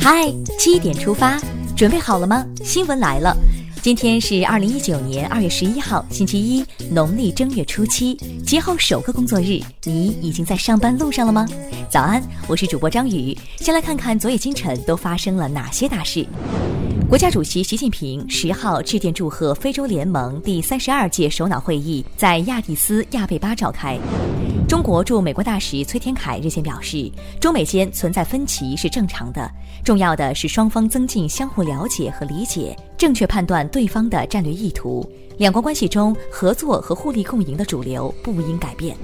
嗨，七点出发，准备好了吗？新闻来了，今天是二零一九年二月十一号，星期一，农历正月初七，节后首个工作日，你已经在上班路上了吗？早安，我是主播张宇，先来看看昨夜今晨都发生了哪些大事。国家主席习近平十号致电祝贺非洲联盟第三十二届首脑会议在亚的斯亚贝巴召开。中国驻美国大使崔天凯日前表示，中美间存在分歧是正常的，重要的是双方增进相互了解和理解，正确判断对方的战略意图。两国关系中合作和互利共赢的主流不应改变。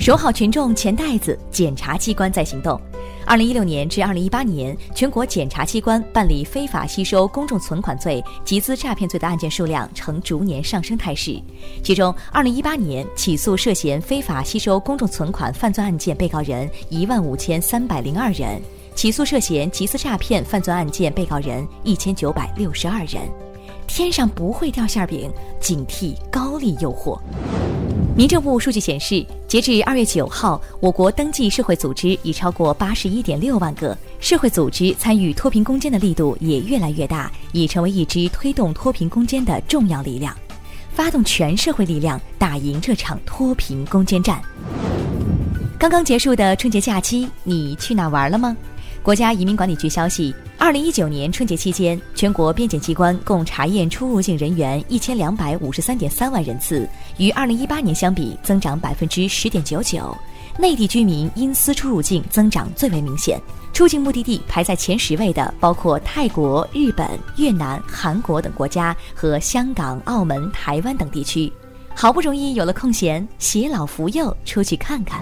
守好群众钱袋子，检察机关在行动。二零一六年至二零一八年，全国检察机关办理非法吸收公众存款罪、集资诈骗罪的案件数量呈逐年上升态势。其中，二零一八年起诉涉嫌非法吸收公众存款犯罪案件被告人一万五千三百零二人，起诉涉嫌集资诈骗犯罪案件被告人一千九百六十二人。天上不会掉馅饼，警惕高利诱惑。民政部数据显示，截至二月九号，我国登记社会组织已超过八十一点六万个。社会组织参与脱贫攻坚的力度也越来越大，已成为一支推动脱贫攻坚的重要力量。发动全社会力量，打赢这场脱贫攻坚战。刚刚结束的春节假期，你去哪玩了吗？国家移民管理局消息，二零一九年春节期间，全国边检机关共查验出入境人员一千两百五十三点三万人次，与二零一八年相比增长百分之十点九九。内地居民因私出入境增长最为明显，出境目的地排在前十位的包括泰国、日本、越南、韩国等国家和香港、澳门、台湾等地区。好不容易有了空闲，携老扶幼出去看看。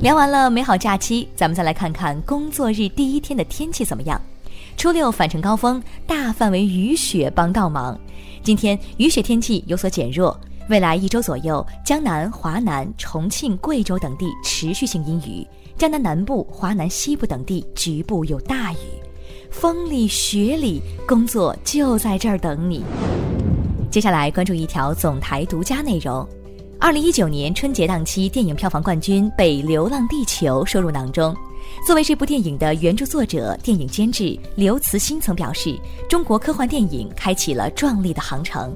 聊完了美好假期，咱们再来看看工作日第一天的天气怎么样。初六返程高峰，大范围雨雪帮倒忙。今天雨雪天气有所减弱，未来一周左右，江南、华南、重庆、贵州等地持续性阴雨，江南南部、华南西部等地局部有大雨。风里雪里，工作就在这儿等你。接下来关注一条总台独家内容。二零一九年春节档期电影票房冠军被《流浪地球》收入囊中。作为这部电影的原著作者、电影监制刘慈欣曾表示：“中国科幻电影开启了壮丽的航程。”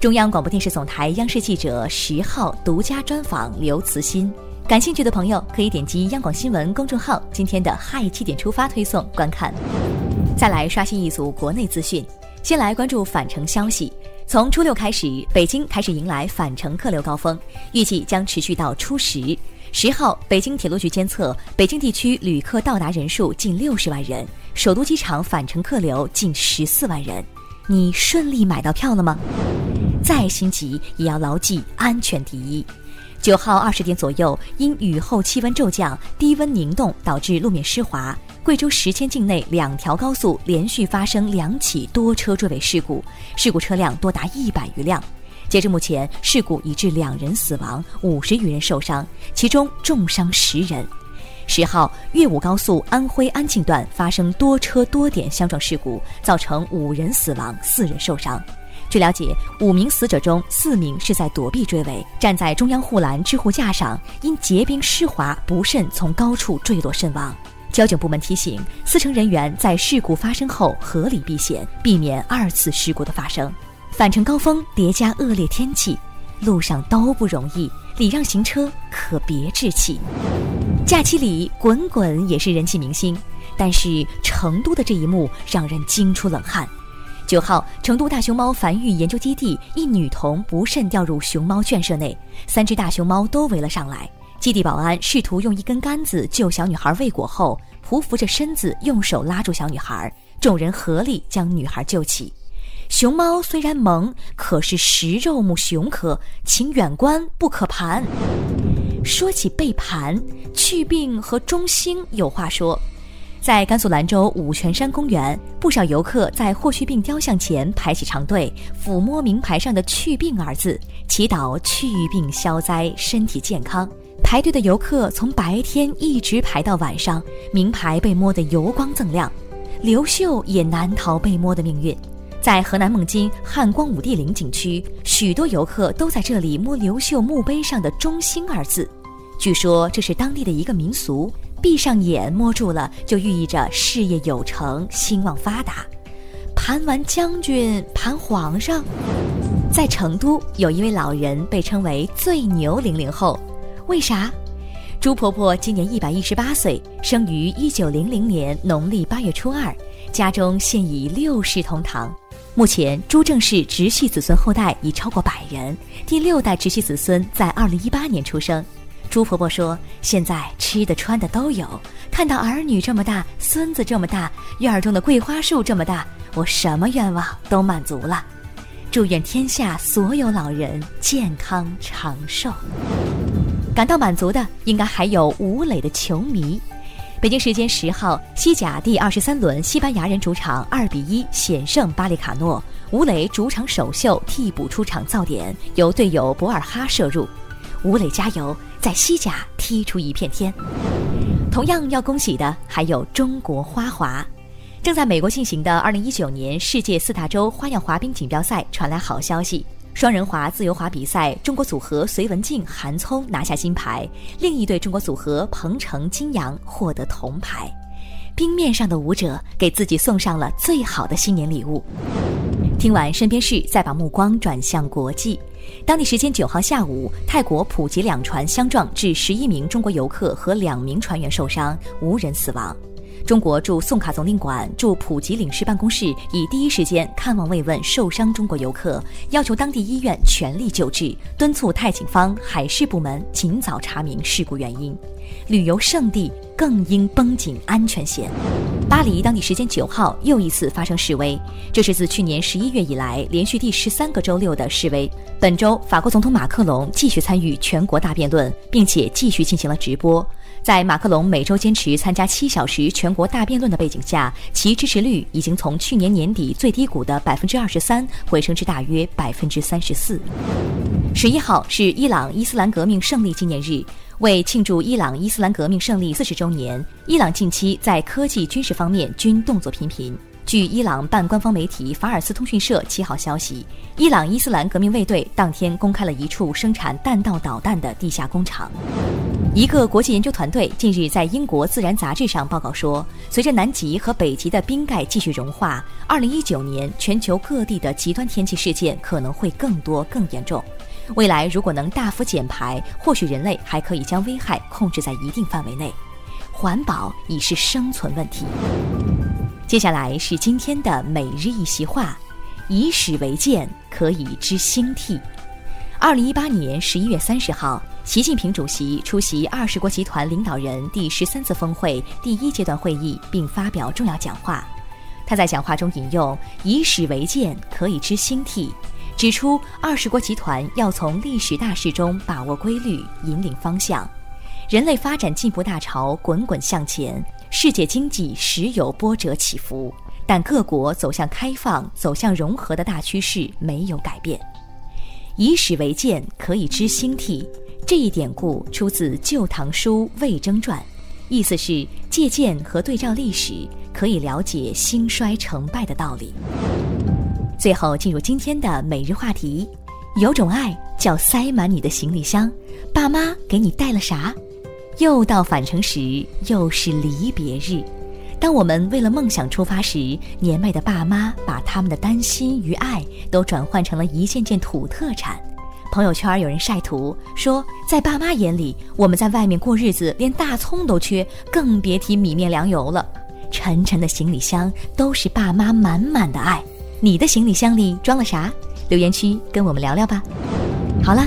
中央广播电视总台央视记者十号独家专访刘慈欣。感兴趣的朋友可以点击央广新闻公众号今天的“嗨七点出发”推送观看。再来刷新一组国内资讯，先来关注返程消息。从初六开始，北京开始迎来返程客流高峰，预计将持续到初十。十号，北京铁路局监测，北京地区旅客到达人数近六十万人，首都机场返程客流近十四万人。你顺利买到票了吗？再心急也要牢记安全第一。九号二十点左右，因雨后气温骤降、低温凝冻导致路面湿滑。贵州石阡境内两条高速连续发生两起多车追尾事故，事故车辆多达一百余辆。截至目前，事故已致两人死亡，五十余人受伤，其中重伤十人。十号，岳武高速安徽安庆段发生多车多点相撞事故，造成五人死亡，四人受伤。据了解，五名死者中四名是在躲避追尾，站在中央护栏支护架上，因结冰湿滑不慎从高处坠落身亡。交警部门提醒，司乘人员在事故发生后合理避险，避免二次事故的发生。返程高峰叠加恶劣天气，路上都不容易，礼让行车可别置气。假期里滚滚也是人气明星，但是成都的这一幕让人惊出冷汗。九号，成都大熊猫繁育研究基地一女童不慎掉入熊猫圈舍内，三只大熊猫都围了上来。基地保安试图用一根杆子救小女孩未果后，匍匐着身子用手拉住小女孩，众人合力将女孩救起。熊猫虽然萌，可是食肉目熊科，请远观不可盘。说起被盘，祛病和中兴有话说。在甘肃兰州五泉山公园，不少游客在霍去病雕像前排起长队，抚摸名牌上的“祛病”二字，祈祷祛病消灾，身体健康。排队的游客从白天一直排到晚上，名牌被摸得油光锃亮。刘秀也难逃被摸的命运。在河南孟津汉光武帝陵景区，许多游客都在这里摸刘秀墓碑上的“忠兴”二字，据说这是当地的一个民俗。闭上眼摸住了，就寓意着事业有成、兴旺发达。盘完将军，盘皇上。在成都，有一位老人被称为最牛零零后，为啥？朱婆婆今年一百一十八岁，生于一九零零年农历八月初二，家中现已六世同堂。目前，朱正氏直系子孙后代已超过百人，第六代直系子孙在二零一八年出生。朱婆婆说：“现在吃的穿的都有，看到儿女这么大，孙子这么大，院儿中的桂花树这么大，我什么愿望都满足了。祝愿天下所有老人健康长寿。”感到满足的应该还有吴磊的球迷。北京时间十号，西甲第二十三轮，西班牙人主场二比一险胜巴列卡诺，吴磊主场首秀替补出场造点，由队友博尔哈射入。吴磊加油，在西甲踢出一片天。同样要恭喜的还有中国花滑，正在美国进行的二零一九年世界四大洲花样滑冰锦标赛传来好消息。双人滑自由滑比赛，中国组合隋文静、韩聪拿下金牌，另一对中国组合彭程、金阳获得铜牌。冰面上的舞者给自己送上了最好的新年礼物。听完身边事，再把目光转向国际。当地时间九号下午，泰国普吉两船相撞，致十一名中国游客和两名船员受伤，无人死亡。中国驻宋卡总领馆驻普吉领事办公室已第一时间看望慰问受伤中国游客，要求当地医院全力救治，敦促泰警方、海事部门尽早查明事故原因。旅游胜地更应绷紧安全弦。巴黎当地时间九号又一次发生示威，这是自去年十一月以来连续第十三个周六的示威。本周，法国总统马克龙继续参与全国大辩论，并且继续进行了直播。在马克龙每周坚持参加七小时全国大辩论的背景下，其支持率已经从去年年底最低谷的百分之二十三回升至大约百分之三十四。十一号是伊朗伊斯兰革命胜利纪念日，为庆祝伊朗伊斯兰革命胜利四十周年，伊朗近期在科技、军事方面均动作频频。据伊朗半官方媒体法尔斯通讯社七号消息，伊朗伊斯兰革命卫队当天公开了一处生产弹道导弹的地下工厂。一个国际研究团队近日在英国《自然》杂志上报告说，随着南极和北极的冰盖继续融化，二零一九年全球各地的极端天气事件可能会更多、更严重。未来如果能大幅减排，或许人类还可以将危害控制在一定范围内。环保已是生存问题。接下来是今天的每日一席话：以史为鉴，可以知兴替。二零一八年十一月三十号，习近平主席出席二十国集团领导人第十三次峰会第一阶段会议，并发表重要讲话。他在讲话中引用“以史为鉴，可以知兴替”，指出二十国集团要从历史大势中把握规律，引领方向。人类发展进步大潮滚滚向前。世界经济时有波折起伏，但各国走向开放、走向融合的大趋势没有改变。以史为鉴，可以知兴替。这一典故出自《旧唐书·魏征传》，意思是借鉴和对照历史，可以了解兴衰成败的道理。最后进入今天的每日话题：有种爱叫塞满你的行李箱。爸妈给你带了啥？又到返程时，又是离别日。当我们为了梦想出发时，年迈的爸妈把他们的担心与爱都转换成了一件件土特产。朋友圈有人晒图说，在爸妈眼里，我们在外面过日子连大葱都缺，更别提米面粮油了。沉沉的行李箱都是爸妈满满的爱。你的行李箱里装了啥？留言区跟我们聊聊吧。好了。